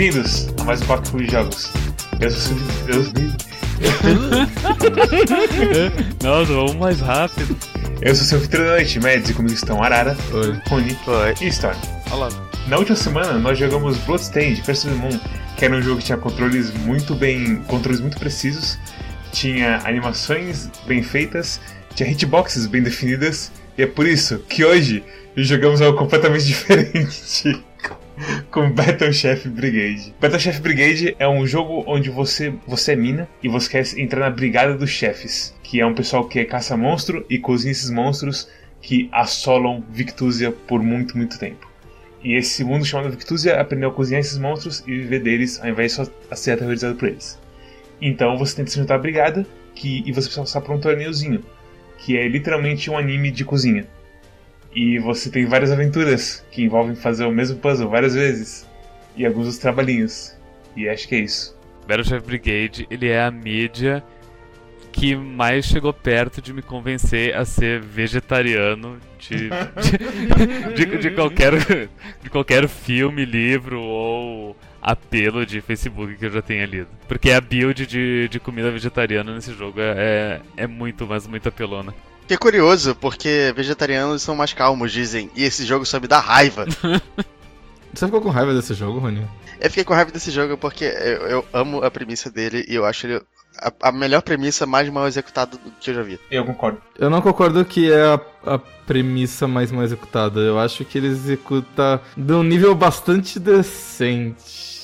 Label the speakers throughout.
Speaker 1: Bem-vindos a mais um Papo de Jogos. Eu sou eu,
Speaker 2: Nossa, vamos mais rápido.
Speaker 1: eu sou seu anfitrião da noite, Mads, e comigo estão Arara,
Speaker 3: Oi.
Speaker 1: Rony
Speaker 4: Oi.
Speaker 1: e Storm.
Speaker 4: Olá.
Speaker 1: Na última semana nós jogamos Bloodstained Curse of the Moon, que era um jogo que tinha controles muito bem, controles muito precisos, tinha animações bem feitas, tinha hitboxes bem definidas, e é por isso que hoje jogamos algo completamente diferente. Com Battle Chef Brigade. Battle Chef Brigade é um jogo onde você, você é mina e você quer entrar na brigada dos chefes, que é um pessoal que caça monstro e cozinha esses monstros que assolam Victusia por muito, muito tempo. E esse mundo chamado Victusia aprendeu a cozinhar esses monstros e viver deles ao invés de só ser aterrorizado por eles. Então você tenta se juntar à brigada que, e você precisa passar por um torneiozinho, que é literalmente um anime de cozinha. E você tem várias aventuras que envolvem fazer o mesmo puzzle várias vezes. E alguns dos trabalhinhos. E acho que é isso.
Speaker 2: Battle Chef Brigade, ele é a mídia que mais chegou perto de me convencer a ser vegetariano de, de, de- de qualquer, de qualquer filme, livro ou apelo de Facebook que eu já tenha lido. Porque a build de, de comida vegetariana nesse jogo é, é muito, mas muito apelona.
Speaker 4: Que é curioso, porque vegetarianos são mais calmos, dizem, e esse jogo só me dá raiva.
Speaker 3: Você ficou com raiva desse jogo, Rony?
Speaker 4: eu fiquei com raiva desse jogo porque eu, eu amo a premissa dele e eu acho ele a, a melhor premissa mais mal executada do que eu já vi.
Speaker 1: Eu concordo.
Speaker 3: Eu não concordo que é a, a premissa mais mal executada. Eu acho que ele executa de um nível bastante decente.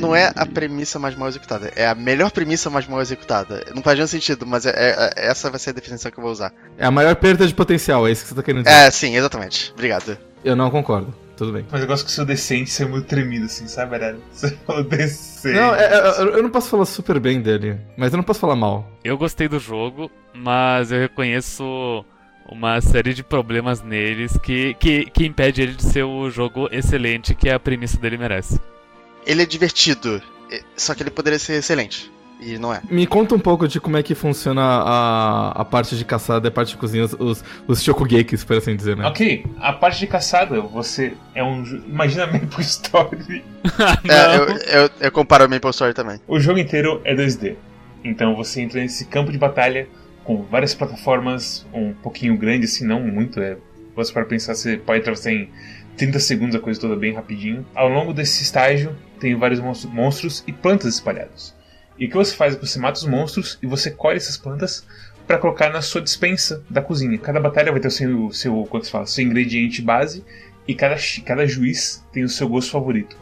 Speaker 4: Não é a premissa mais mal executada, é a melhor premissa mais mal executada. Não faz nenhum sentido, mas é, é- é- essa vai ser a definição que eu vou usar.
Speaker 3: É a maior perda de potencial, é isso que você tá querendo dizer.
Speaker 4: É, sim, exatamente. Obrigado.
Speaker 3: Eu não concordo. Tudo bem.
Speaker 1: Mas eu gosto que o seu decente ser muito tremido, assim, sabe, Arara? Você falou decente.
Speaker 3: Não, é- é- eu eu não posso falar super bem dele, mas eu não posso falar mal.
Speaker 2: Eu gostei do jogo, mas eu reconheço uma série de problemas neles que, que, que impede ele de ser o jogo excelente que a premissa dele merece.
Speaker 4: Ele é divertido, só que ele poderia ser excelente. E não é.
Speaker 3: Me conta um pouco de como é que funciona a, a parte de caçada e a parte de cozinha, os, os, shokugekis, por assim dizer, né?
Speaker 1: Ok, a parte de caçada, você é um. Imagina Maple Story.
Speaker 4: É, eu, eu, eu comparo a Maple Story também.
Speaker 1: O jogo inteiro é 2D. Então você entra nesse campo de batalha com várias plataformas, um pouquinho grande, assim, não muito. É, você para pensar, você pode atravessar em 30 segundos a coisa toda bem rapidinho. Ao longo desse estágio, tem vários monstros, e plantas espalhados. E o que você faz é que você mata os monstros e você colhe essas plantas para colocar na sua dispensa da cozinha. Cada batalha vai ter o seu, seu, como se fala, seu ingrediente base e cada, cada juiz tem o seu gosto favorito.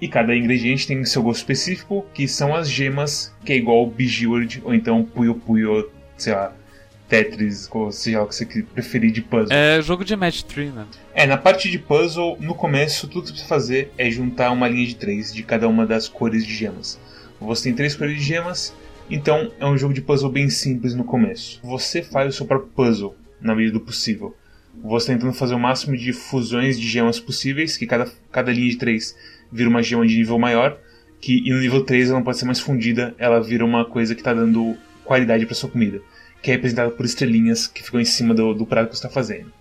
Speaker 1: E cada ingrediente tem o seu gosto específico, que são as gemas, que é igual Bejeweled ou então Puyo Puyo, sei lá, Tetris, ou seja o que você preferir de puzzle.
Speaker 2: É jogo de match 3, né?
Speaker 1: É, na parte de puzzle, no começo, tudo que você precisa fazer é juntar uma linha de três de cada uma das cores de gemas. Você tem três cores de gemas, então é um jogo de puzzle bem simples no começo. Você faz o seu próprio puzzle, na medida do possível. Você tentando fazer o máximo de fusões de gemas possíveis, que cada, cada linha de três vira uma gema de nível maior, que e no nível 3 ela não pode ser mais fundida, ela vira uma coisa que está dando qualidade para sua comida, que é representada por estrelinhas que ficam em cima do, do prato que você está fazendo.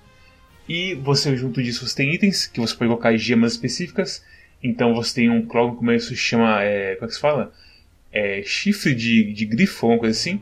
Speaker 1: E você, junto disso, você tem itens que você pode colocar gemas específicas. Então você tem um logo no começo que chama. É, como é que se fala? É, chifre de, de grifo, alguma coisa assim.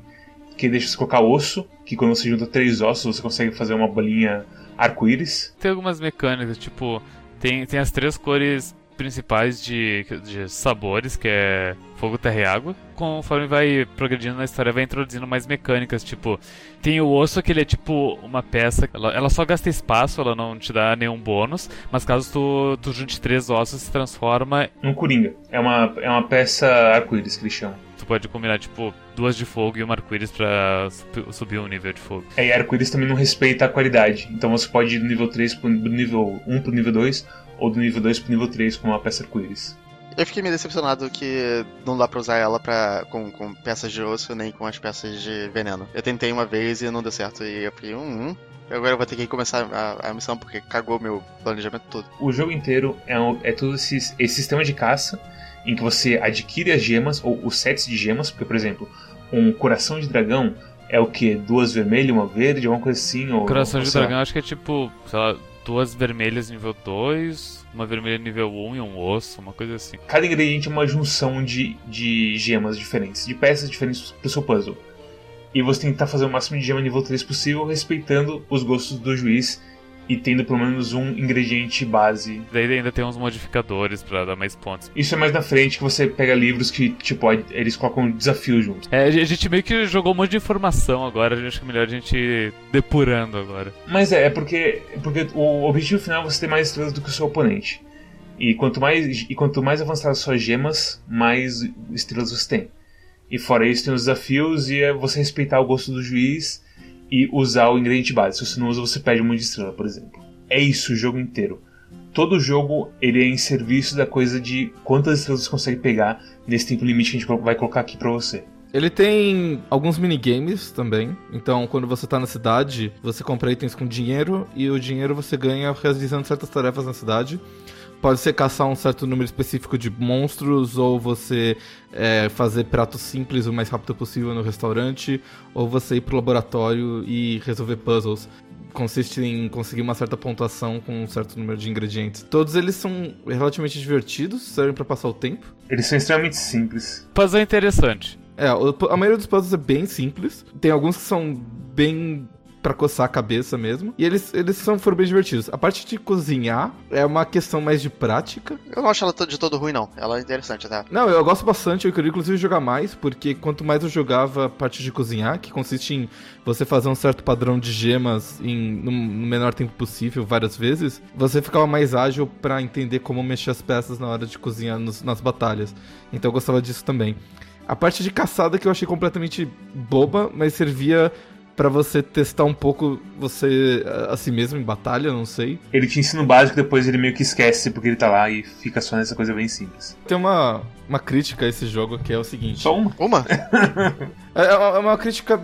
Speaker 1: Que deixa você colocar osso. Que quando você junta três ossos, você consegue fazer uma bolinha arco-íris.
Speaker 2: Tem algumas mecânicas, tipo, tem, tem as três cores principais de, de sabores, que é fogo, terra e água. Conforme vai progredindo na história, vai introduzindo mais mecânicas, tipo, tem o osso que ele é tipo uma peça, ela, ela só gasta espaço, ela não te dá nenhum bônus, mas caso tu, tu junte três ossos, se transforma,
Speaker 1: Um coringa. É uma, é uma peça arco-íris que eles chamam.
Speaker 2: tu pode combinar, tipo, duas de fogo e uma arco-íris pra subi- subir o nível de fogo.
Speaker 1: É, e arco-íris também não respeita a qualidade. Então você pode ir do nível 3 pro nível 1 pro nível 2, ou do nível 2 pro nível 3 com uma peça arco-íris.
Speaker 4: Eu fiquei meio decepcionado que não dá pra usar ela pra, com, com peças de osso nem com as peças de veneno. Eu tentei uma vez e não deu certo, e eu fiquei, hum, hum. Agora eu vou ter que começar a, a missão porque cagou meu planejamento todo.
Speaker 1: O jogo inteiro é, um- é todo esse, esse sistema de caça em que você adquire as gemas, ou os sets de gemas, porque, por exemplo, um coração de dragão é o que? Duas vermelhas, uma verde, alguma coisa assim? Ou,
Speaker 2: Coração
Speaker 1: ou
Speaker 2: de dragão acho que é tipo, sei lá, duas vermelhas nível 2, uma vermelha nível 1 e um osso, uma coisa assim.
Speaker 1: Cada ingrediente é uma junção de, de gemas diferentes, de peças diferentes pro seu puzzle. E você tem que tentar fazer o máximo de gema nível 3 possível, respeitando os gostos do juiz e tendo pelo menos um ingrediente base.
Speaker 2: Daí ainda tem uns modificadores pra dar mais pontos.
Speaker 1: Isso é mais na frente que você pega livros que, tipo, eles colocam desafios junto.
Speaker 2: É, a gente meio que jogou um monte de informação agora, acho que é melhor a gente ir depurando agora.
Speaker 1: Mas é, é porque, porque o objetivo final é você ter mais estrelas do que o seu oponente. E quanto mais, e quanto mais avançadas suas gemas, mais estrelas você tem. E fora isso tem os desafios e é você respeitar o gosto do juiz e usar o ingrediente base. Se você não usa, você perde um monte de estrela, por exemplo. É isso o jogo inteiro. Todo jogo ele é em serviço da coisa de quantas estrelas você consegue pegar nesse tempo limite que a gente vai colocar aqui pra você.
Speaker 3: Ele tem alguns minigames também. Então, quando você tá na cidade, você compra itens com dinheiro e o dinheiro você ganha realizando certas tarefas na cidade. Pode ser caçar um certo número específico de monstros, ou você é, fazer pratos simples o mais rápido possível no restaurante, ou você ir pro laboratório e resolver puzzles consiste em conseguir uma certa pontuação com um certo número de ingredientes. Todos eles são relativamente divertidos, servem para passar o tempo.
Speaker 1: Eles são extremamente simples.
Speaker 2: Puzzle é interessante.
Speaker 3: É, a maioria dos puzzles é bem simples. Tem alguns que são bem para coçar a cabeça mesmo. E eles, eles são, foram bem divertidos. A parte de cozinhar é uma questão mais de prática.
Speaker 4: Eu não acho ela de todo ruim, não. Ela é interessante, tá?
Speaker 3: Não, eu gosto bastante. Eu queria inclusive jogar mais, porque quanto mais eu jogava a parte de cozinhar, que consiste em você fazer um certo padrão de gemas em, no, no menor tempo possível, várias vezes, você ficava mais ágil para entender como mexer as peças na hora de cozinhar nos, nas batalhas. Então eu gostava disso também. A parte de caçada que eu achei completamente boba, mas servia para você testar um pouco você a si mesmo em batalha, não sei.
Speaker 1: Ele te ensina o básico, depois ele meio que esquece porque ele tá lá e fica só nessa coisa bem simples.
Speaker 3: Tem uma, uma crítica a esse jogo que é o seguinte.
Speaker 1: Só uma?
Speaker 4: Uma?
Speaker 3: é, é uma crítica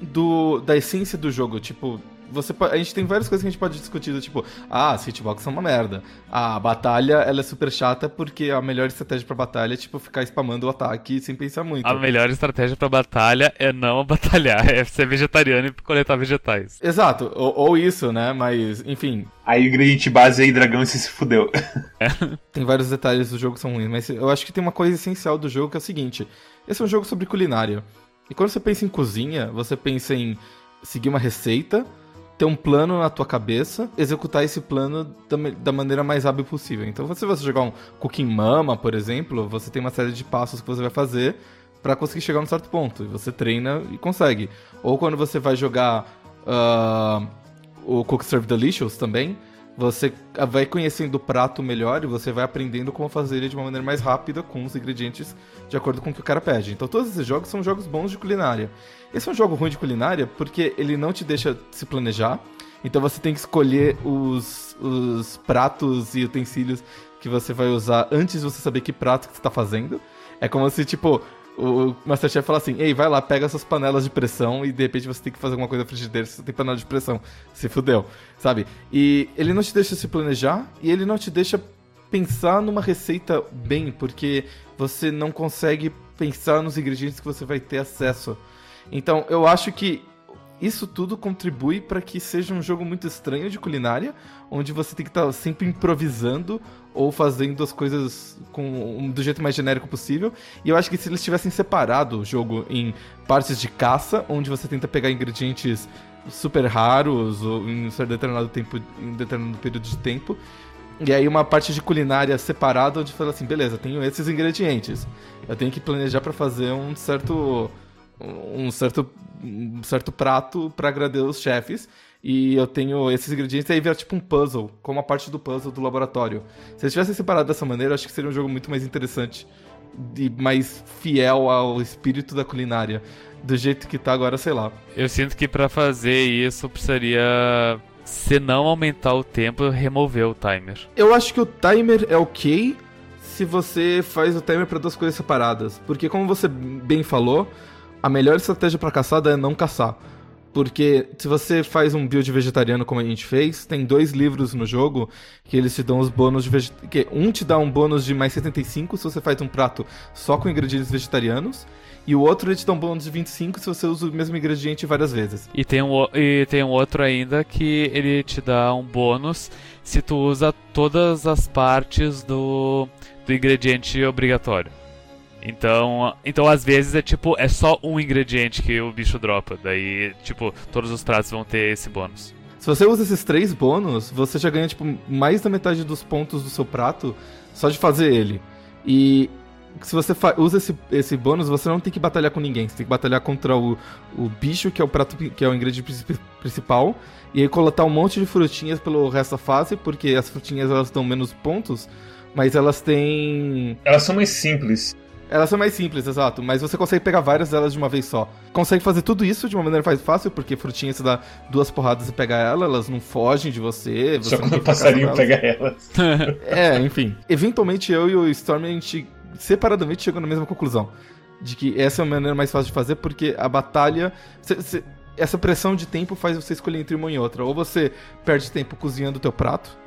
Speaker 3: do, da essência do jogo, tipo, você a gente tem várias coisas que a gente pode discutir, tipo, ah, as hitbox são uma merda. A batalha, ela é super chata porque a melhor estratégia pra batalha é, tipo, ficar spamando o ataque sem pensar muito.
Speaker 2: A melhor estratégia pra batalha é não batalhar, é ser vegetariano e coletar vegetais.
Speaker 3: Exato, ou, ou isso, né, mas, enfim...
Speaker 1: Aí o ingrediente base aí, dragão, você se fudeu.
Speaker 3: É. Tem vários detalhes do jogo que são ruins, mas eu acho que tem uma coisa essencial do jogo que é o seguinte, esse é um jogo sobre culinária. E quando você pensa em cozinha, você pensa em seguir uma receita ter um plano na tua cabeça, executar esse plano da, da maneira mais hábil possível. Então, se você jogar um Cooking Mama, por exemplo, você tem uma série de passos que você vai fazer para conseguir chegar num certo ponto. E você treina e consegue. Ou quando você vai jogar uh, o Cook Serve Delicious também, você vai conhecendo o prato melhor e você vai aprendendo como fazer ele de uma maneira mais rápida com os ingredientes de acordo com o que o cara pede. Então todos esses jogos são jogos bons de culinária. Esse é um jogo ruim de culinária porque ele não te deixa se planejar. Então você tem que escolher os, os pratos e utensílios que você vai usar antes de você saber que prato que você está fazendo. É como se, tipo, o Masterchef fala assim: Ei, vai lá, pega essas panelas de pressão e de repente você tem que fazer alguma coisa na frigideira se você tem panela de pressão. Se fudeu, sabe? E ele não te deixa se planejar e ele não te deixa pensar numa receita bem, porque você não consegue pensar nos ingredientes que você vai ter acesso. Então, eu acho que isso tudo contribui para que seja um jogo muito estranho de culinária, onde você tem que estar tá sempre improvisando ou fazendo as coisas com, do jeito mais genérico possível. E eu acho que se eles tivessem separado o jogo em partes de caça, onde você tenta pegar ingredientes super raros ou em um determinado tempo, em determinado período de tempo, e aí uma parte de culinária separada onde fala assim, beleza, tenho esses ingredientes. Eu tenho que planejar para fazer um certo um certo, um certo prato para agradar os chefes. E eu tenho esses ingredientes e aí vira tipo um puzzle, como a parte do puzzle do laboratório. Se eles tivessem separado dessa maneira, acho que seria um jogo muito mais interessante e mais fiel ao espírito da culinária. Do jeito que tá agora, sei lá.
Speaker 2: Eu sinto que para fazer isso precisaria se não aumentar o tempo, remover o timer.
Speaker 3: Eu acho que o timer é ok se você faz o timer para duas coisas separadas. Porque, como você bem falou, a melhor estratégia para caçada é não caçar. Porque se você faz um build vegetariano como a gente fez, tem dois livros no jogo que eles te dão os bônus de vegetariano. Um te dá um bônus de mais 75 se você faz um prato só com ingredientes vegetarianos. E o outro ele te dá um bônus de 25 se você usa o mesmo ingrediente várias vezes.
Speaker 2: E tem um, e tem um outro ainda que ele te dá um bônus se tu usa todas as partes do, do ingrediente obrigatório. Então, então às vezes é tipo, é só um ingrediente que o bicho dropa. Daí, tipo, todos os pratos vão ter esse bônus.
Speaker 3: Se você usa esses três bônus, você já ganha, tipo, mais da metade dos pontos do seu prato só de fazer ele. E se você usa esse, esse bônus, você não tem que batalhar com ninguém. Você tem que batalhar contra o, o bicho, que é o prato que é o ingrediente principal. E aí coletar um monte de frutinhas pelo resto da fase, porque as frutinhas elas dão menos pontos, mas elas têm.
Speaker 1: Elas são mais simples.
Speaker 3: Elas são mais simples, exato, mas você consegue pegar várias delas de uma vez só. Consegue fazer tudo isso de uma maneira mais fácil, porque frutinha você dá duas porradas e pega ela, elas não fogem de você. você
Speaker 1: só quando o passarinho pega elas.
Speaker 3: é, enfim. Eventualmente eu e o Storm, a gente separadamente chegou na mesma conclusão. De que essa é a maneira mais fácil de fazer, porque a batalha. Cê, cê, essa pressão de tempo faz você escolher entre uma e outra. Ou você perde tempo cozinhando o teu prato,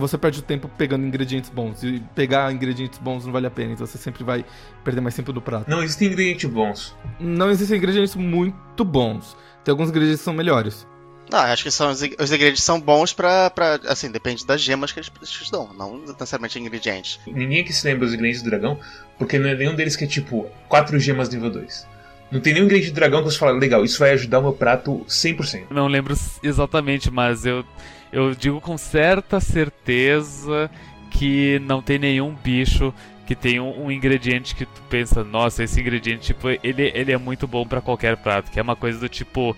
Speaker 3: você perde o tempo pegando ingredientes bons. E pegar ingredientes bons não vale a pena, então você sempre vai perder mais tempo do prato.
Speaker 1: Não existem ingredientes bons.
Speaker 3: Não existem ingredientes muito bons. Tem alguns ingredientes que são melhores.
Speaker 4: Não, acho que são, os ingredientes são bons pra, pra. Assim, depende das gemas que eles, eles dão, não necessariamente ingredientes.
Speaker 1: Ninguém aqui se lembra dos ingredientes do dragão, porque não é nenhum deles que é tipo 4 gemas nível 2. Não tem nenhum ingrediente de dragão que você fala, legal, isso vai ajudar o meu prato 100%.
Speaker 2: Não lembro exatamente, mas eu, eu digo com certa certeza que não tem nenhum bicho que tem um, um, ingrediente que tu pensa, nossa, esse ingrediente, tipo, ele, ele é muito bom para qualquer prato, que é uma coisa do tipo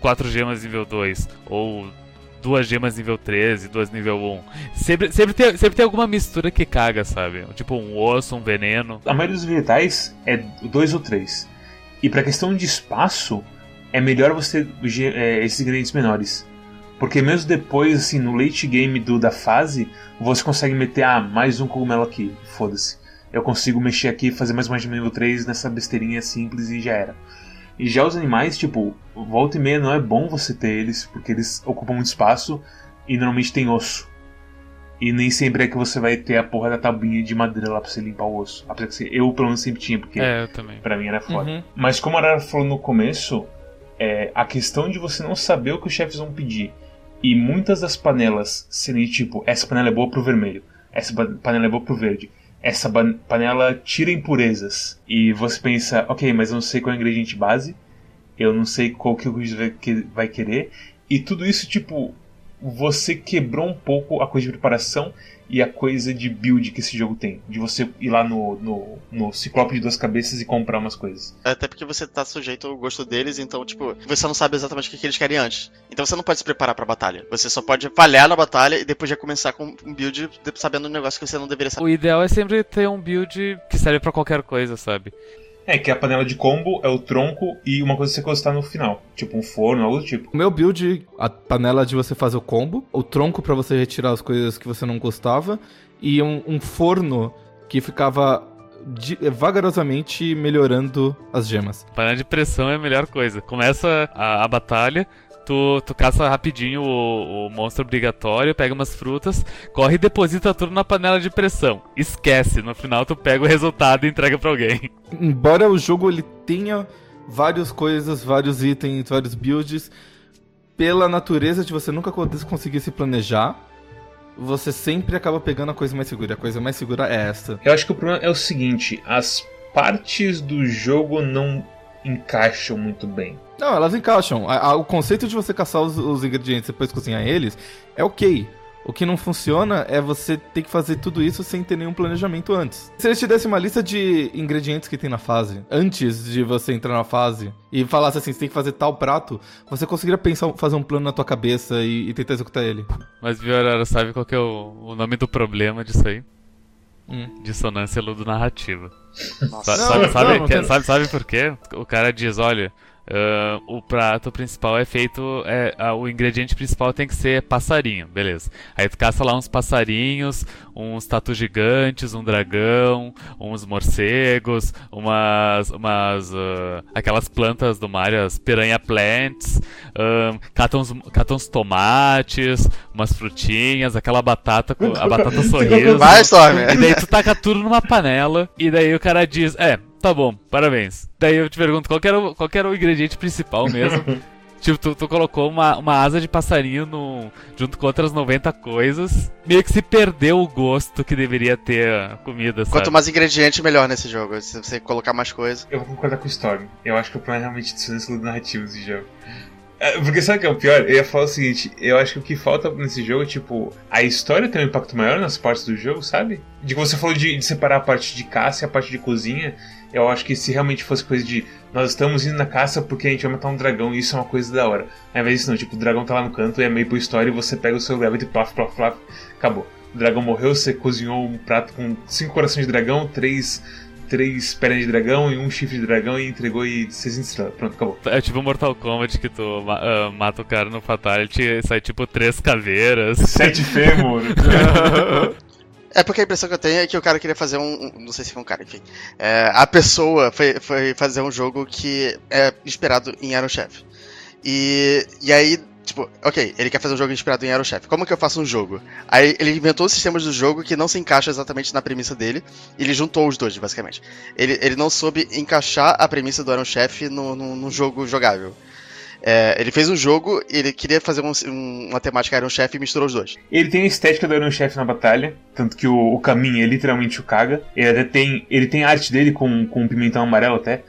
Speaker 2: 4 gemas nível 2, ou duas gemas nível 3 e duas nível 1. Sempre, sempre, tem, sempre tem alguma mistura que caga, sabe? Tipo um osso, um veneno.
Speaker 1: A maioria dos vegetais é 2 ou 3. E pra questão de espaço, é melhor você é, esses ingredientes menores. Porque mesmo depois, assim, no late game do, da fase, você consegue meter, ah, mais um cogumelo aqui, foda-se. Eu consigo mexer aqui, fazer mais uma gema nível 3 nessa besteirinha simples e já era. E já os animais, tipo, volta e meia não é bom você ter eles, porque eles ocupam muito espaço e normalmente tem osso. E nem sempre é que você vai ter a porra da tabuinha de madeira lá pra você limpar o osso. Apesar que eu, pelo menos, sempre tinha, porque
Speaker 2: é, eu também.
Speaker 1: pra mim era foda. Uhum. Mas como a Arara falou no começo, é, a questão de você não saber o que os chefes vão pedir e muitas das panelas serem tipo, essa panela é boa pro vermelho, essa panela é boa pro verde, essa panela tira impurezas. E você pensa, ok, mas eu não sei qual é o ingrediente base, eu não sei qual que o juiz vai querer. E tudo isso, tipo, você quebrou um pouco a coisa de preparação e a coisa de build que esse jogo tem. De você ir lá no, no, no Ciclope de duas cabeças e comprar umas coisas.
Speaker 4: Até porque você tá sujeito ao gosto deles, então, tipo, você não sabe exatamente o que eles querem antes. Então você não pode se preparar pra batalha. Você só pode falhar na batalha e depois já começar com um build sabendo um negócio que você não deveria saber.
Speaker 2: O ideal é sempre ter um build que serve para qualquer coisa, sabe?
Speaker 1: É, que a panela de combo é o tronco e uma coisa que você encostar no final. Tipo um forno, algo do tipo.
Speaker 3: O meu build, a panela de você fazer o combo, o tronco para você retirar as coisas que você não gostava, e um, um forno que ficava de, vagarosamente melhorando as gemas.
Speaker 2: Panela de pressão é a melhor coisa. Começa a, a batalha, tu, tu caça rapidinho o, o, monstro obrigatório, pega umas frutas, corre e deposita tudo na panela de pressão. Esquece, no final tu pega o resultado e entrega pra alguém.
Speaker 3: Embora o jogo ele tenha várias coisas, vários itens, vários builds, pela natureza de você nunca conseguir se planejar, você sempre acaba pegando a coisa mais segura. A coisa mais segura é essa.
Speaker 1: Eu acho que o problema é o seguinte: as partes do jogo não encaixam muito bem.
Speaker 3: Não, elas encaixam. O conceito de você caçar os, os ingredientes e depois cozinhar eles é ok. O que não funciona é você ter que fazer tudo isso sem ter nenhum planejamento antes. Se eles te dessem uma lista de ingredientes que tem na fase, antes de você entrar na fase, e falasse assim, você tem que fazer tal prato, você conseguiria pensar, fazer um plano na tua cabeça e, e tentar executar ele.
Speaker 2: Mas, Viorara, sabe qual que é o, o nome do problema disso aí? Hum. Dissonância ludonarrativa. Sabe, sabe, sabe, sabe por quê? O cara diz, olha, Uh, o prato principal é feito. É, uh, o ingrediente principal tem que ser passarinho, beleza. Aí tu caça lá uns passarinhos, uns tatu gigantes, um dragão, uns morcegos, umas. umas uh, aquelas plantas do mar, as piranha plants, cata, uns, cata uns tomates, umas frutinhas, aquela batata, a batata sorriso.
Speaker 4: Vai, Storm!
Speaker 2: E daí tu taca tudo numa panela, e daí o cara diz: É, Tá bom, parabéns. Daí eu te pergunto, qual era o, qual era o ingrediente principal mesmo? tipo, tu, tu, colocou uma, uma asa de passarinho no, junto com outras 90 coisas. Meio que se perdeu o gosto que deveria ter a comida, sabe?
Speaker 4: Quanto mais ingrediente, melhor nesse jogo. Se você colocar mais coisas.
Speaker 1: Eu vou concordar com o Storm. Eu acho que o problema é realmente de narrativo desse jogo. É, porque sabe o que é o pior? Eu ia falar o seguinte, eu acho que o que falta nesse jogo é, tipo, a história tem um impacto maior nas partes do jogo, sabe? De que você falou de, de separar a parte de caça e a parte de cozinha, eu acho que se realmente fosse coisa de nós estamos indo na caça porque a gente vai matar um dragão e isso é uma coisa da hora. Ao invés disso, não, tipo, o dragão tá lá no canto e é meio por história e você pega o seu gravity e plaf, plaf, plaf, acabou. O dragão morreu, você cozinhou um prato com cinco corações de dragão, três três pernas de dragão e um chifre de dragão e entregou e seis estrelas. Pronto, acabou.
Speaker 2: É tipo Mortal Kombat que tu uh, mata o cara no Fatality e sai tipo três caveiras.
Speaker 1: Sete fêmur.
Speaker 4: É porque a impressão que eu tenho é que o cara queria fazer um. Não sei se foi um cara, enfim. É, a pessoa foi, foi fazer um jogo que é inspirado em Iron Chef. E, e aí, tipo, ok, ele quer fazer um jogo inspirado em Iron Chef. Como que eu faço um jogo? Aí ele inventou os sistemas do jogo que não se encaixam exatamente na premissa dele. E ele juntou os dois, basicamente. Ele, ele não soube encaixar a premissa do Iron Chef no, no, no jogo jogável. É, ele fez um jogo e ele queria fazer um, um, uma temática Iron Chef e misturou os dois.
Speaker 1: Ele tem a estética do Iron Chef na batalha, tanto que o, o caminho é literalmente o Kaga. Ele até tem, ele tem a arte dele com, com pimentão amarelo até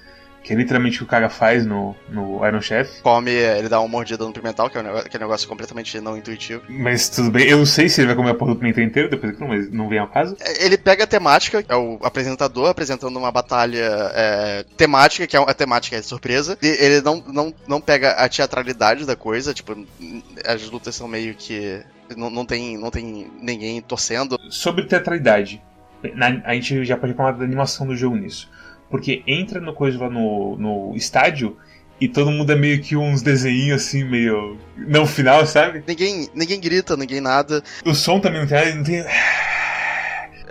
Speaker 1: que é literalmente o que o Kaga faz no, no Iron Chef.
Speaker 4: Come, ele dá uma mordida no pimental, que é um negócio, que é um negócio completamente não intuitivo.
Speaker 1: Mas tudo bem, eu não sei se ele vai comer a porra do pimentão inteiro depois daquilo, mas não vem ao caso.
Speaker 4: É, ele pega a temática, é o apresentador apresentando uma batalha é, temática, que é a temática é surpresa. E ele não, não, não pega a teatralidade da coisa, tipo, as lutas são meio que. Não, não, tem, não tem ninguém torcendo.
Speaker 1: Sobre teatralidade, a gente já pode falar da animação do jogo nisso. Porque entra no coisa lá no, no estádio e todo mundo é meio que uns desenhos assim, meio. Não final, sabe?
Speaker 4: Ninguém, ninguém grita, ninguém nada.
Speaker 1: O som também não tem. Não tem...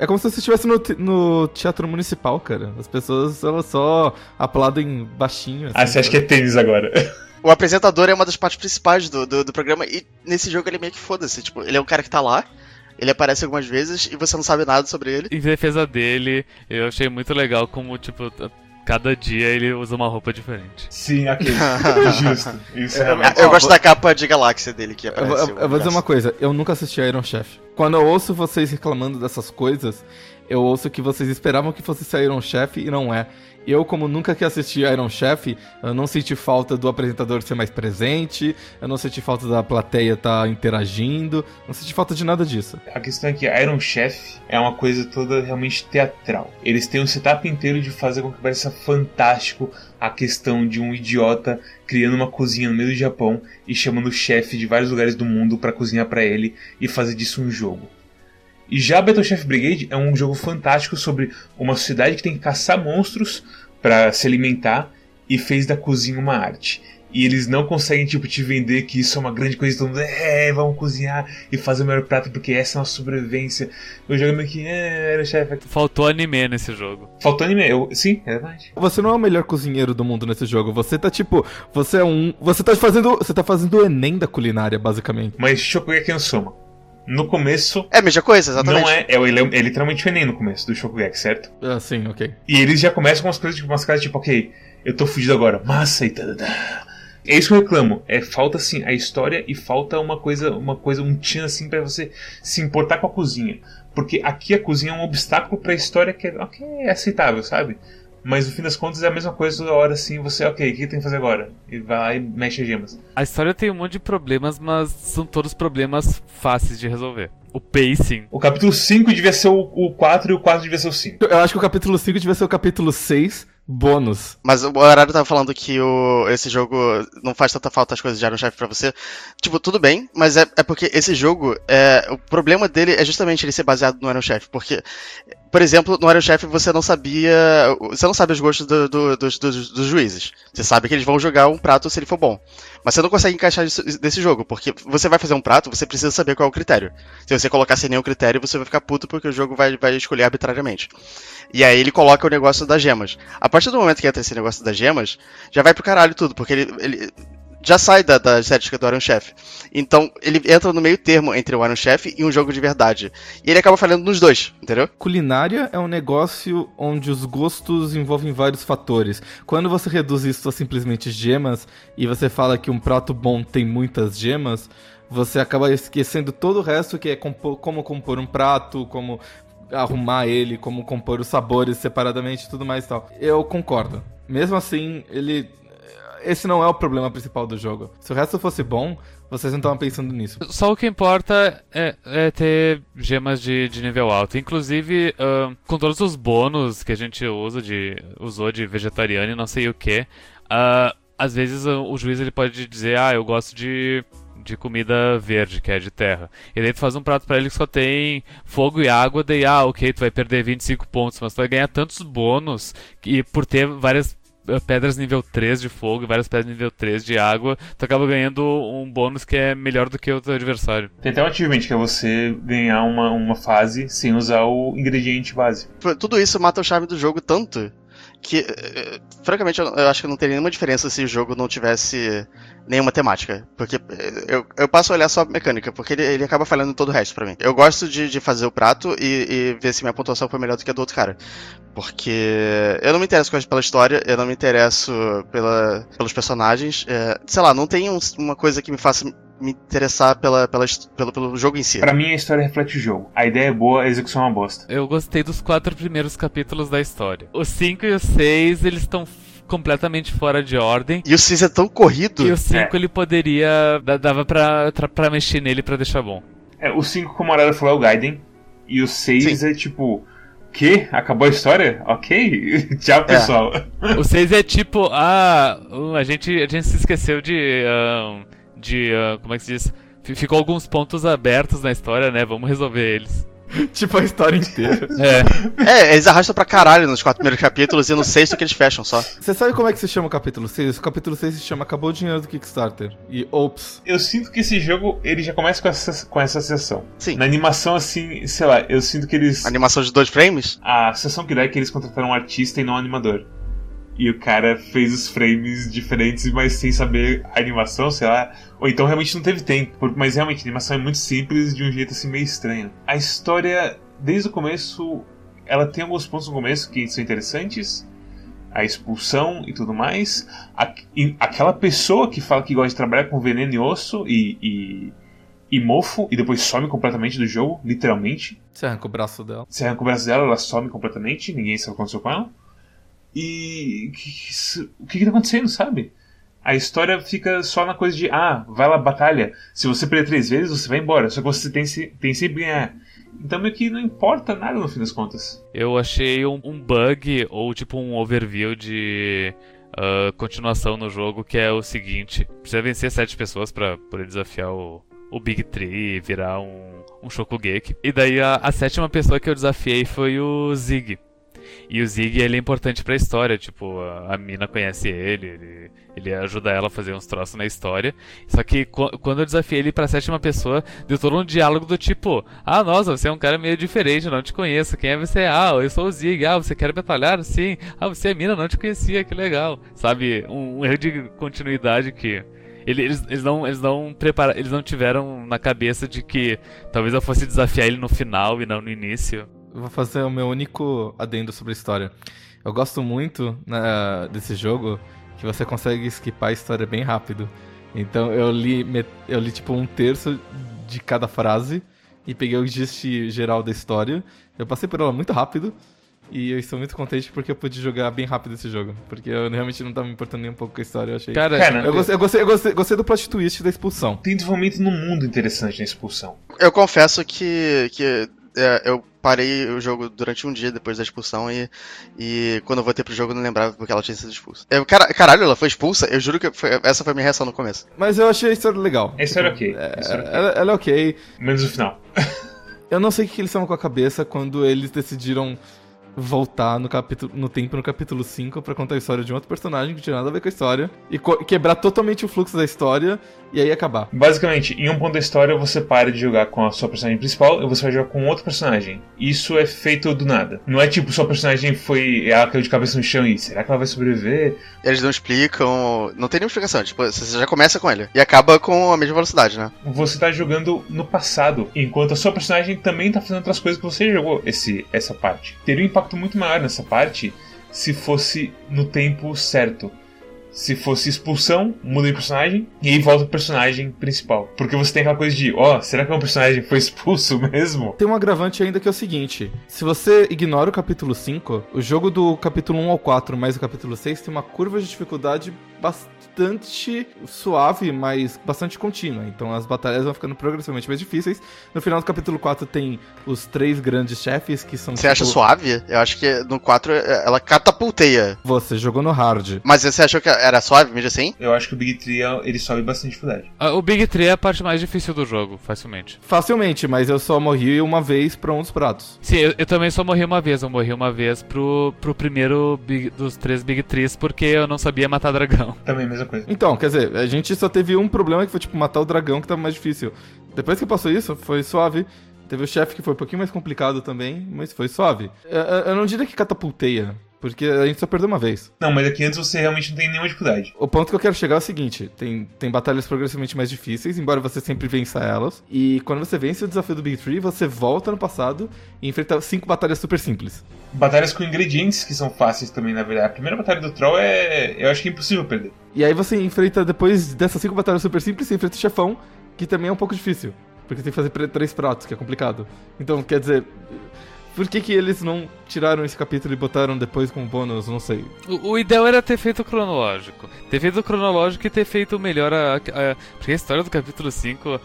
Speaker 3: É como se você estivesse no, no teatro municipal, cara. As pessoas elas só aplaudem baixinho.
Speaker 1: Assim, ah, você acha que é tênis agora?
Speaker 4: O apresentador é uma das partes principais do, do, do programa e nesse jogo ele é meio que foda-se. Tipo, ele é um cara que tá lá, ele aparece algumas vezes e você não sabe nada sobre ele.
Speaker 2: Em defesa dele, eu achei muito legal como, tipo, cada dia ele usa uma roupa diferente.
Speaker 1: Sim, aquele. Justo. Isso
Speaker 4: é, eu, eu gosto da capa de galáxia dele que aparece.
Speaker 3: Eu, eu, eu vou dizer uma coisa, eu nunca assisti Iron Chef. Quando eu ouço vocês reclamando dessas coisas, eu ouço que vocês esperavam que fosse ser Iron Chef e não é. Eu, como nunca que assisti Iron Chef, eu não senti falta do apresentador ser mais presente, eu não senti falta da plateia estar tá interagindo, não senti falta de nada disso.
Speaker 1: A questão é que Iron Chef é uma coisa toda realmente teatral. Eles têm um setup inteiro de fazer com que pareça fantástico a questão de um idiota criando uma cozinha no meio do Japão e chamando o chefe de vários lugares do mundo para cozinhar para ele e fazer disso um jogo. E já Battle Chef Brigade é um jogo fantástico sobre uma sociedade que tem que caçar monstros para se alimentar e fez da cozinha uma arte. E eles não conseguem, tipo, te vender que isso é uma grande coisa. Todo mundo, é, vamos cozinhar e fazer o melhor prato porque essa é a nossa sobrevivência. O jogo é meio que, é, era chefe.
Speaker 2: Faltou anime nesse jogo.
Speaker 1: Faltou anime, eu, sim, é verdade.
Speaker 3: Você não é o melhor cozinheiro do mundo nesse jogo. Você tá, tipo, você é um. Você tá fazendo. Você tá fazendo o Enem da culinária, basicamente.
Speaker 1: Mas Shokugeki no Soma. No começo.
Speaker 4: É a mesma coisa, exatamente.
Speaker 1: Não é, é, ele é, é literalmente o Enem no começo do Shokugeki, certo?
Speaker 3: Ah, sim, ok.
Speaker 1: E eles já começam com umas coisas, tipo, umas caras tipo, ok, eu tô fugido agora, massa e tal. É isso que eu reclamo. É falta assim a história e falta uma coisa, uma coisa, um tchan assim para você se importar com a cozinha. Porque aqui a cozinha é um obstáculo para a história que é, okay, é aceitável, sabe? Mas no fim das contas é a mesma coisa toda hora assim, você, ok, o que tem que fazer agora? E vai lá e mexe as gemas.
Speaker 2: A história tem um monte de problemas, mas são todos problemas fáceis de resolver. O pacing.
Speaker 1: O capítulo 5 devia ser o, 4 e o 4 devia ser o 5.
Speaker 3: Eu acho que o capítulo 5 devia ser o capítulo 6 bônus.
Speaker 4: Mas o horário tava falando que o, esse jogo não faz tanta falta as coisas de Iron Chef pra você. Tipo, tudo bem, mas é, é porque esse jogo, é, o problema dele é justamente ele ser baseado no Iron Chef. Porque por exemplo, no Iron Chef você não sabia. Você não sabe os gostos do, do, dos, dos, dos, juízes. Você sabe que eles vão jogar um prato se ele for bom. Mas você não consegue encaixar isso desse jogo, porque você vai fazer um prato, você precisa saber qual é o critério. Se você colocar sem nenhum critério, você vai ficar puto porque o jogo vai, vai escolher arbitrariamente. E aí ele coloca o negócio das gemas. A partir do momento que entra esse negócio das gemas, já vai pro caralho tudo, porque ele, ele já sai da, da estética do Iron Chef. Então, ele entra no meio termo entre o Iron Chef e um jogo de verdade. E ele acaba falhando nos dois, entendeu?
Speaker 3: Culinária é um negócio onde os gostos envolvem vários fatores. Quando você reduz isso a simplesmente gemas e você fala que um prato bom tem muitas gemas, você acaba esquecendo todo o resto que é compor, como compor um prato, como arrumar ele, como compor os sabores separadamente e tudo mais e tal. Eu concordo. Mesmo assim, ele esse não é o problema principal do jogo. Se o resto fosse bom, vocês não estavam pensando nisso.
Speaker 2: Só o que importa é, é ter gemas de, de, nível alto. Inclusive, uh, com todos os bônus que a gente usa de, usou de vegetariano e não sei o que, uh, às vezes uh, o juiz ele pode dizer, ah, eu gosto de de comida verde, que é de terra. E daí tu faz um prato para ele que só tem fogo e água, daí, ah, ok, tu vai perder 25 pontos, mas tu vai ganhar tantos bônus que por ter várias pedras nível 3 de fogo e várias pedras nível 3 de água, tu acaba ganhando um bônus que é melhor do que o teu adversário.
Speaker 1: Tem até um achievement que é você ganhar uma, uma fase sem usar o ingrediente base.
Speaker 4: Tudo isso mata o charme do jogo tanto que, eh, francamente, eu, acho que não teria nenhuma diferença se o jogo não tivesse nenhuma temática. Porque eh, eu, eu passo a olhar só a mecânica, porque ele, ele acaba falhando todo o resto pra mim. Eu gosto de, de fazer o prato e, e ver se minha pontuação foi melhor do que a do outro cara. Porque eu não me interesso pela história, eu não me interesso pela, pelos personagens. É, sei lá, não tem um, uma coisa que me faça me interessar pela, pela, pelo, pelo jogo em si.
Speaker 1: Pra mim, a história reflete o jogo. A ideia é boa, a execução é uma bosta.
Speaker 2: Eu gostei dos quatro primeiros capítulos da história. Os cinco e os seis, eles estão completamente fora de ordem.
Speaker 4: E o 6 é tão corrido.
Speaker 2: E o 5 é. ele poderia. dava pra, pra mexer nele pra deixar bom.
Speaker 1: É, o 5, como a Arara falou, é o Gaiden. E o 6 é tipo. Que? Acabou a história? Ok. Tchau, é. pessoal.
Speaker 2: É. O 6 é tipo, ah, a gente, a gente se esqueceu de. Uh, de. Uh, como é que se diz? Ficou alguns pontos abertos na história, né? Vamos resolver eles.
Speaker 3: tipo a história inteira.
Speaker 4: É. é, eles arrastam pra caralho nos quatro primeiros capítulos e no sexto que eles fecham só.
Speaker 3: Você sabe como é que se chama o capítulo 6? O capítulo 6 se chama Acabou o Dinheiro do Kickstarter. E Ops.
Speaker 1: Eu sinto que esse jogo, ele já começa com essa, com essa sessão.
Speaker 4: Sim.
Speaker 1: Na animação, assim, sei lá, eu sinto que eles...
Speaker 4: animação de dois frames?
Speaker 1: A sessão que dá é que eles contrataram um artista e não um animador e o cara fez os frames diferentes, mas sem saber a animação, sei lá. Ou então realmente não teve tempo. Mas realmente a animação é muito simples de um jeito assim meio estranho. A história, desde o começo, ela tem alguns pontos no começo que são interessantes. A expulsão e tudo mais. A, e, aquela pessoa que fala que gosta de trabalhar com veneno e osso e, e, e mofo e depois some completamente do jogo, literalmente.
Speaker 3: Você arranca o braço dela.
Speaker 1: Você arranca o braço dela, ela some completamente, ninguém sabe o que aconteceu com ela. E o que, que tá acontecendo, sabe? A história fica só na coisa de, ah, vai lá, batalha. Se você perder três vezes, você vai embora. Só que você tem, tem sempre ganhar. Então meio que não importa nada no fim das contas.
Speaker 2: Eu achei um, um bug ou tipo um overview de uh, continuação no jogo que é o seguinte: precisa vencer sete pessoas para poder desafiar o, o Big Tree e virar um, um Shokugeki. E daí a, a sétima pessoa que eu desafiei foi o Zig. E o Zig, ele é importante pra história, tipo, a, a mina conhece ele, ele, ele ajuda ela a fazer uns troços na história. Só que quando eu desafiei ele pra sétima pessoa, deu todo um diálogo do tipo: Ah, nossa, você é um cara meio diferente, não te conheço. Quem é você? Ah, eu sou o Zig. Ah, você quer batalhar? Sim. Ah, você é mina, não te conhecia, que legal. Sabe? Um, um erro de continuidade que. Eles, eles, não, eles, não prepara, eles não tiveram na cabeça de que talvez eu fosse desafiar ele no final e não no início
Speaker 3: vou fazer o meu único adendo sobre a história. Eu gosto muito né, desse jogo que você consegue skipar a história bem rápido. Então eu li, eu li tipo um terço de cada frase e peguei o gist geral da história. Eu passei por ela muito rápido e eu estou muito contente porque eu pude jogar bem rápido esse jogo. Porque eu realmente não estava me importando nem um pouco com a história. Eu achei.
Speaker 2: Cara,
Speaker 3: eu, gostei, eu, gostei, eu, gostei, gostei, do plot twist da expulsão.
Speaker 1: Tem desenvolvimento no mundo interessante na expulsão.
Speaker 4: Eu confesso que, que é, eu parei o jogo durante um dia depois da expulsão e, e quando eu voltei pro jogo eu não lembrava porque ela tinha sido expulsa. Eu, cara, caralho, ela foi expulsa? Eu juro que foi, essa foi a minha reação no começo.
Speaker 3: Mas eu achei a história legal.
Speaker 1: A história é ok.
Speaker 3: É, Ela, ela é ok.
Speaker 1: Menos o final.
Speaker 3: Eu não sei o que eles estavam com a cabeça quando eles decidiram voltar no, capítulo, no tempo no capítulo 5 para contar a história de um outro personagem que tinha nada a ver com a história e quebrar totalmente o fluxo da história e aí acabar.
Speaker 1: Basicamente, em um ponto da história você para de jogar com a sua personagem principal e você vai jogar com outro personagem. Isso é feito do nada. Não é tipo sua personagem foi ela caiu de cabeça no chão e será que ela vai sobreviver?
Speaker 4: Eles não explicam, não tem nenhuma explicação, tipo, você já começa com ele e acaba com a mesma velocidade, né?
Speaker 1: Você tá jogando no passado, enquanto a sua personagem também tá fazendo outras coisas que você jogou esse essa parte. Teria um impacto muito maior nessa parte se fosse no tempo certo se fosse expulsão, muda de personagem e aí volta o personagem principal. Porque você tem aquela coisa de, ó, oh, será que o personagem foi expulso mesmo?
Speaker 3: Tem um agravante ainda que é o seguinte: se você ignora o capítulo 5, o jogo do capítulo 1 ao 4 mais o capítulo 6 tem uma curva de dificuldade bastante suave, mas bastante contínua. Então as batalhas vão ficando progressivamente mais difíceis. No final do capítulo 4 tem os três grandes chefes que são.
Speaker 4: Você tipo... acha suave? Eu acho que no 4 é, ela catapulteia.
Speaker 3: Você jogou no hard.
Speaker 4: Mas você achou que era suave, mesmo assim?
Speaker 1: Eu acho que o Big Tree ele sobe bastante dificuldade.
Speaker 2: Ah, o Big Tree é a parte mais difícil do jogo, facilmente.
Speaker 3: Facilmente, mas eu só morri uma vez pra um dos pratos.
Speaker 2: Sim, eu, eu também só morri uma vez. Eu morri uma vez pro, pro primeiro big, dos três Big Trees porque eu não sabia matar dragão.
Speaker 1: Também, mesma coisa.
Speaker 3: Então, quer dizer, a gente só teve um problema que foi, tipo, matar o dragão, que tava mais difícil. Depois que passou isso, foi suave. Teve o chefe que foi um pouquinho mais complicado também, mas foi suave. Eu, eu não diria que catapulteia, porque a gente só perdeu uma vez.
Speaker 1: Não, mas aqui antes você realmente não tem nenhuma dificuldade.
Speaker 3: O ponto que eu quero chegar é o seguinte: tem, tem batalhas progressivamente mais difíceis, embora você sempre vença elas. E quando você vence o desafio do Big Tree, você volta no passado e enfrenta cinco batalhas super simples.
Speaker 1: Batalhas com ingredientes que são fáceis também, na verdade. A primeira batalha do Troll é. Eu acho que é impossível perder.
Speaker 3: E aí você enfrenta, depois dessas cinco batalhas super simples, você enfrenta o chefão, que também é um pouco difícil. Porque tem que fazer três pratos, que é complicado. Então, quer dizer, por que, que eles não tiraram esse capítulo e botaram depois com bônus? Não sei.
Speaker 2: O, o ideal era ter feito cronológico. Ter feito cronológico e ter feito melhor a, a, Porque a história do capítulo 5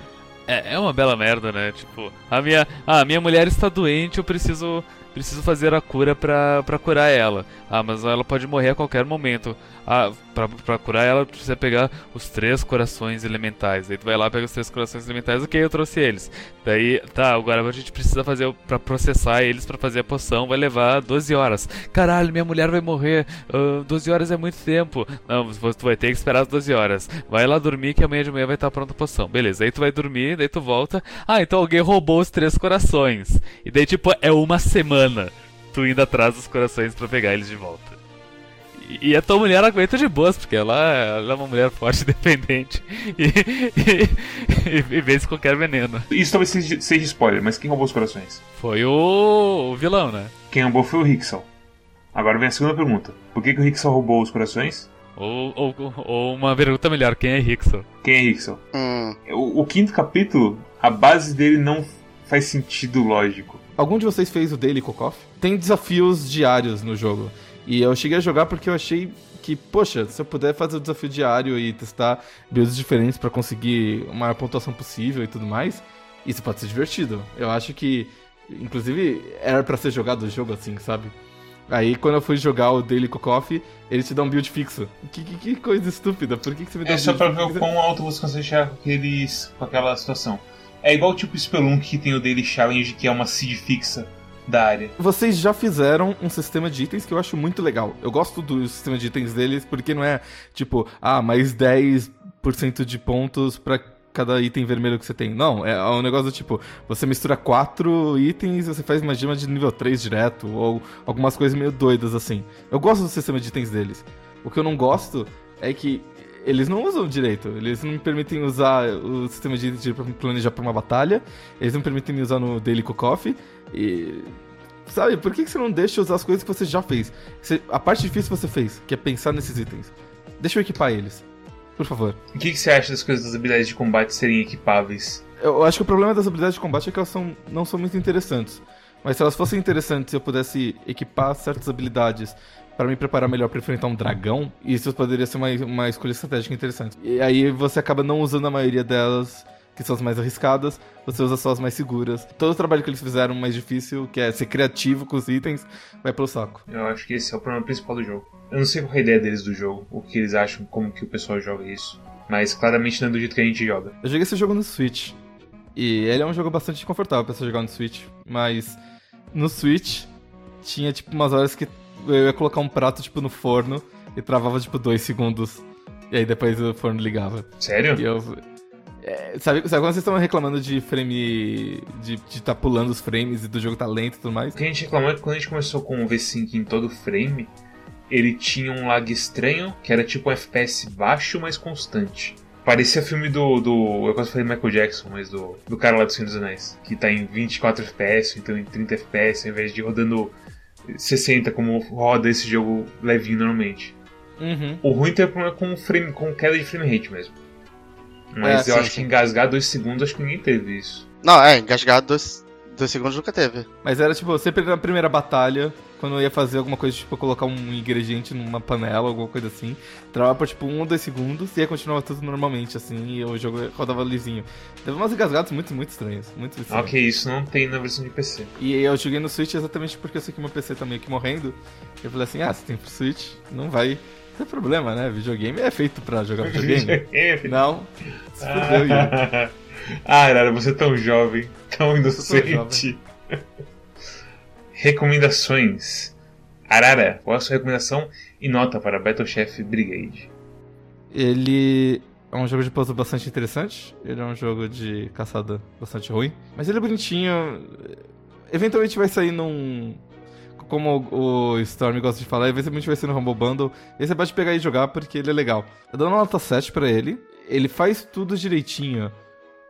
Speaker 2: é, é uma bela merda, né? Tipo, a minha, ah, a minha mulher está doente, eu preciso preciso fazer a cura pra curar ela. Ah, mas ela pode morrer a qualquer momento. Ah, pra, pra curar ela, precisa pegar os três corações elementais. Aí tu vai lá, pega os três corações elementais, ok, eu trouxe eles. Daí, tá, agora a gente precisa fazer pra processar eles para fazer a poção, vai levar 12 horas. Caralho, minha mulher vai morrer, uh, ah, 12 horas é muito tempo. Não, tu vai ter que esperar as 12 horas. Vai lá dormir que amanhã de manhã vai estar pronta a poção. Beleza, aí tu vai dormir, daí tu volta. Ah, então alguém roubou os três corações. E daí, tipo, é uma semana tu indo atrás dos corações para pegar eles de volta. E a tua mulher aguenta de boas, porque ela, ela é uma mulher forte, independente e, e, e, vence qualquer veneno.
Speaker 1: Isso talvez seja, seja, spoiler, mas quem roubou os corações?
Speaker 2: Foi o, o vilão, né?
Speaker 1: Quem roubou foi o Rickson. Agora vem a segunda pergunta: por que, que o Rickson roubou os corações?
Speaker 2: Ou, ou, ou, uma pergunta melhor: quem é Rickson?
Speaker 1: Quem é Rickson? Hum. O, o quinto capítulo, a base dele não faz sentido lógico.
Speaker 3: Algum de vocês fez o Daily Cook-Off? Tem desafios diários no jogo. E eu cheguei a jogar porque eu achei que, poxa, se eu puder fazer o desafio diário e testar builds diferentes para conseguir uma maior pontuação possível e tudo mais, isso pode ser divertido. Eu acho que, inclusive, era para ser jogado o jogo assim, sabe? Aí quando eu fui jogar o Daily Cook-Off, ele te dá um build fixo. Que, que, que, coisa estúpida, por que, que você me dá
Speaker 1: É
Speaker 3: um
Speaker 1: só pra ver o quão alto você consegue chegar com, aqueles, com aquela situação. É igual tipo Spelunk que tem o Daily Challenge, que é uma seed fixa da área.
Speaker 3: Vocês já fizeram um sistema de itens que eu acho muito legal. Eu gosto do sistema de itens deles porque não é tipo, ah, mais 10% de pontos para cada item vermelho que você tem. Não, é um negócio do tipo, você mistura quatro itens e você faz uma gema de nível 3 direto, ou algumas coisas meio doidas assim. Eu gosto do sistema de itens deles. O que eu não gosto é que eles não usam direito. Eles não permitem usar o sistema de para planejar para uma batalha. Eles não me permitem usar no Daily Cook-Off. E. Sabe, por que você não deixa usar as coisas que você já fez? Você, a parte difícil você fez, que é pensar nesses itens. Deixa eu equipar eles. Por favor.
Speaker 1: O que, que você acha das coisas das habilidades de combate serem equipáveis?
Speaker 3: Eu acho que o problema das habilidades de combate é que elas são, não são muito interessantes. Mas se elas fossem interessantes e eu pudesse equipar certas habilidades para me preparar melhor para enfrentar um dragão, isso poderia ser uma, uma escolha estratégica interessante. E aí você acaba não usando a maioria delas que são as mais arriscadas, você usa só as mais seguras. Todo o trabalho que eles fizeram mais difícil, que é ser criativo com os itens, vai pelo saco.
Speaker 1: Eu acho que esse é o problema principal do jogo. Eu não sei qual é a ideia deles do jogo, o que eles acham, como que o pessoal joga isso. Mas claramente não é do jeito que a gente joga.
Speaker 3: Eu joguei esse jogo no Switch. E ele é um jogo bastante confortável pra você jogar no Switch. Mas no Switch tinha tipo umas horas que eu ia colocar um prato tipo no forno e travava tipo dois segundos. E aí depois o forno ligava.
Speaker 1: Sério?
Speaker 3: E eu. É, sabe, sabe quando vocês estão reclamando de frame. de estar tá pulando os frames e do jogo tá lento e tudo mais?
Speaker 1: O que a gente reclamou é que quando a gente começou com o V5 em todo frame, ele tinha um lag estranho, que era tipo um FPS baixo, mas constante. Parecia filme do. do eu quase falei Michael Jackson, mas do, do cara lá do Senhor dos Anéis. Que tá em 24 FPS, então em 30 FPS, ao invés de rodando 60 como roda esse jogo levinho normalmente.
Speaker 3: Uhum.
Speaker 1: O ruim tem problema com, frame, com queda de frame rate mesmo. Mas
Speaker 4: É,
Speaker 1: eu
Speaker 4: sim,
Speaker 1: acho que
Speaker 4: sim.
Speaker 1: engasgar dois segundos, acho que ninguém teve isso.
Speaker 4: Não, é, engasgado dois, dois segundos nunca teve.
Speaker 3: Mas era tipo, sempre na primeira batalha, quando eu ia fazer alguma coisa, tipo, colocar um ingrediente numa panela, alguma coisa assim, travava por tipo um ou dois segundos e aí continuava tudo normalmente, assim, e o jogo rodava lisinho. Teve umas engasgadas muito, muito estranhas. Muito
Speaker 1: Ah,
Speaker 3: estranhas.
Speaker 1: ok, isso não tem na versão de PC.
Speaker 3: E eu joguei no Switch exatamente porque eu sei que meu PC tá meio que morrendo. Eu falei assim, ah, se tem pro Switch, não vai ter problema, né? Videogame é feito pra jogar videogame.
Speaker 1: É,
Speaker 3: não. Se fudeu.
Speaker 1: ah, Arara, você é tão jovem, tão inocente.
Speaker 3: jovem.
Speaker 1: Recomendações. Arara, qual a sua recomendação e nota para Battle Chef Brigade?
Speaker 3: Ele é um jogo de puzzle bastante interessante. Ele é um jogo de caçada bastante ruim. Mas ele é bonitinho. Eventualmente vai sair num. Como o Storm gosta de falar, eventualmente vai ser no Rumble Bundle. E você pode pegar e jogar porque ele é legal. Eu dou uma nota 7 pra ele. Ele faz tudo direitinho.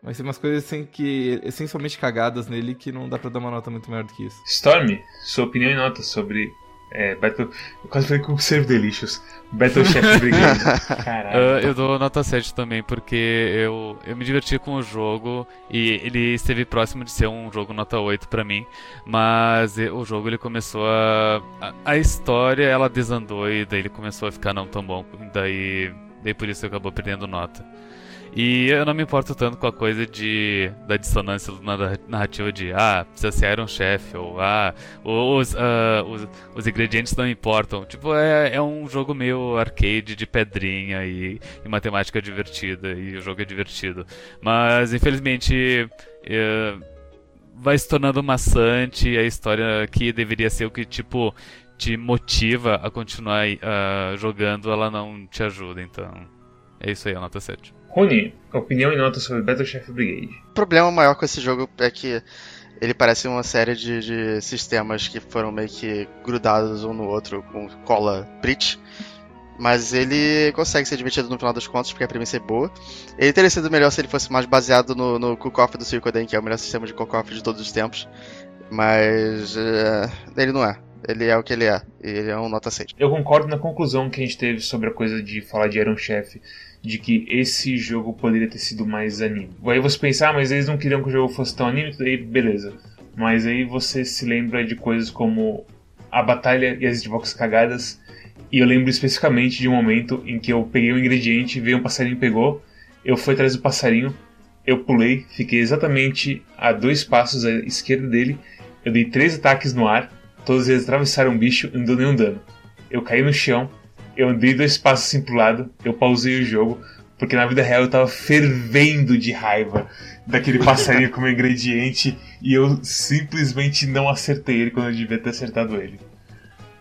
Speaker 3: Mas tem umas coisas assim que. essencialmente cagadas nele que não dá pra dar uma nota muito maior do que isso.
Speaker 1: Storm, sua opinião e nota sobre é, Battle. Eu quase falei com o Serve Delicious. Battle Chef Brigade. Caralho.
Speaker 2: Ah, eu dou nota 7 também, porque eu, eu me diverti com o jogo e ele esteve próximo de ser um jogo nota 8 pra mim, mas o jogo ele começou a, a. a história ela desandou e daí ele começou a ficar não tão bom, daí, daí por isso acabou perdendo nota. E eu não me importo tanto com a coisa de da dissonância na narrativa de ah, precisa ser Iron Chef, ou ah, os, ah, os, os ingredientes não importam. Tipo, é, é um jogo meio arcade de pedrinha e, e matemática divertida, e o jogo é divertido. Mas infelizmente é, vai se tornando maçante, a história que deveria ser o que tipo te motiva a continuar ah, jogando, ela não te ajuda, então. É isso aí, a nota 7.
Speaker 1: Rony, opinião e nota sobre Battle Chef Brigade.
Speaker 4: O problema maior com esse jogo é que ele parece uma série de, de sistemas que foram meio que grudados um no outro com cola Brit. Mas ele consegue ser divertido no final das contas, porque a premissa é boa. Ele teria sido melhor se ele fosse mais baseado no, no Cook-Off do Suicoden, que é o melhor sistema de Cook-Off de todos os tempos. Mas é, ele não é. Ele é o que ele é. Ele é um nota 6.
Speaker 1: Eu concordo na conclusão que a gente teve sobre a coisa de falar de Iron Chef, de que esse jogo poderia ter sido mais anime. Aí você pensa, ah, mas eles não queriam que o jogo fosse tão anime, daí beleza. Mas aí você se lembra de coisas como a batalha e as hitbox cagadas. E eu lembro especificamente de um momento em que eu peguei um ingrediente, veio um passarinho pegou, eu fui atrás do passarinho, eu pulei, fiquei exatamente a dois passos à esquerda dele, eu dei três ataques no ar, todos eles atravessaram o bicho e não deu nenhum dano. Eu caí no chão, eu andei dois passos assim pro lado, eu pausei o jogo, porque na vida real eu tava fervendo de raiva daquele passarinho como ingrediente e eu simplesmente não acertei ele quando eu devia ter acertado ele.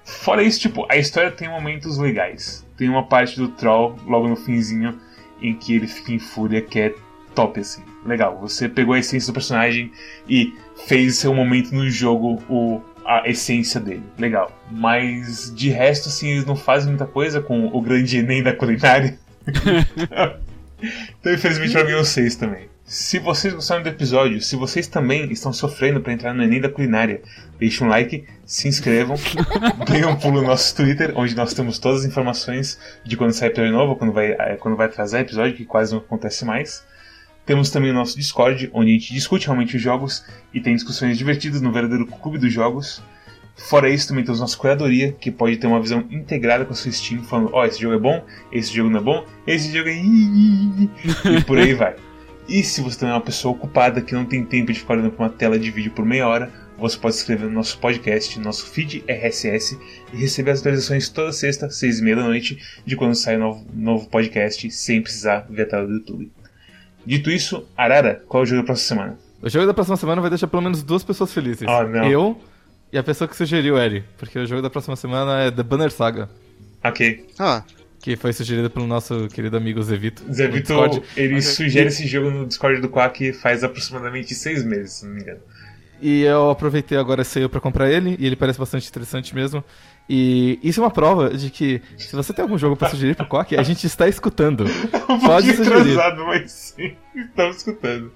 Speaker 1: Fora isso, tipo, a história tem momentos legais. Tem uma parte do Troll logo no finzinho em que ele fica em fúria que é top assim. Legal, você pegou a essência do personagem e fez seu momento no jogo o a essência dele. Legal. Mas de resto, assim, eles não fazem muita coisa com o grande Enem da culinária. então, infelizmente, pra mim é um 6 também. Se vocês gostaram do episódio, se vocês também estão sofrendo para entrar no Enem da culinária, deixem um like, se inscrevam, deem um pulo no nosso Twitter, onde nós temos todas as informações de quando sai episódio novo, quando vai, eh, quando vai atrasar episódio, que quase não acontece mais. Temos também o nosso Discord, onde a gente discute realmente os jogos e tem discussões divertidas no verdadeiro clube dos jogos. Fora isso, também temos nossa curadoria, que pode ter uma visão integrada com a sua Steam, falando: ó, esse jogo é bom, esse jogo não é bom, esse jogo é. e por aí vai. E se você também é uma pessoa ocupada que não tem tempo de ficar olhando para uma tela de vídeo por meia hora, você pode se inscrever no nosso podcast, no nosso feed RSS e receber as atualizações toda sexta, seis e meia da noite, de quando sai um novo, novo podcast, sem precisar ver a tela do YouTube. Dito isso, Arara, qual é o jogo da próxima semana?
Speaker 3: O jogo da próxima semana vai deixar pelo menos duas pessoas felizes.
Speaker 1: Oh, não.
Speaker 3: Eu e a pessoa que sugeriu Eri. Porque o jogo da próxima semana é The Banner Saga.
Speaker 1: Ok.
Speaker 4: Ah,
Speaker 3: Que foi sugerido pelo nosso querido amigo Zevito. Discord.
Speaker 1: ele
Speaker 3: Ok.
Speaker 1: sugere esse jogo no Discord do Quack faz aproximadamente seis meses, se não me engano.
Speaker 3: E eu aproveitei agora esse sale pra comprar ele, e ele parece bastante interessante mesmo. E isso é uma prova de que, se você tem algum jogo pra sugerir pro Quack, a gente está escutando.
Speaker 1: Um
Speaker 3: Pode sugerir.
Speaker 1: mas sim, estamos escutando.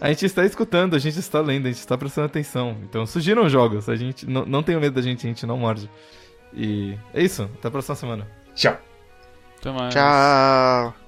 Speaker 3: A gente está escutando, a gente está lendo, a gente está prestando atenção. Então sugiram jogos, a gente não, não tenham medo da gente, a gente não morde. E é isso, até a próxima semana.
Speaker 1: Tchau.
Speaker 2: Até mais.
Speaker 4: tchau.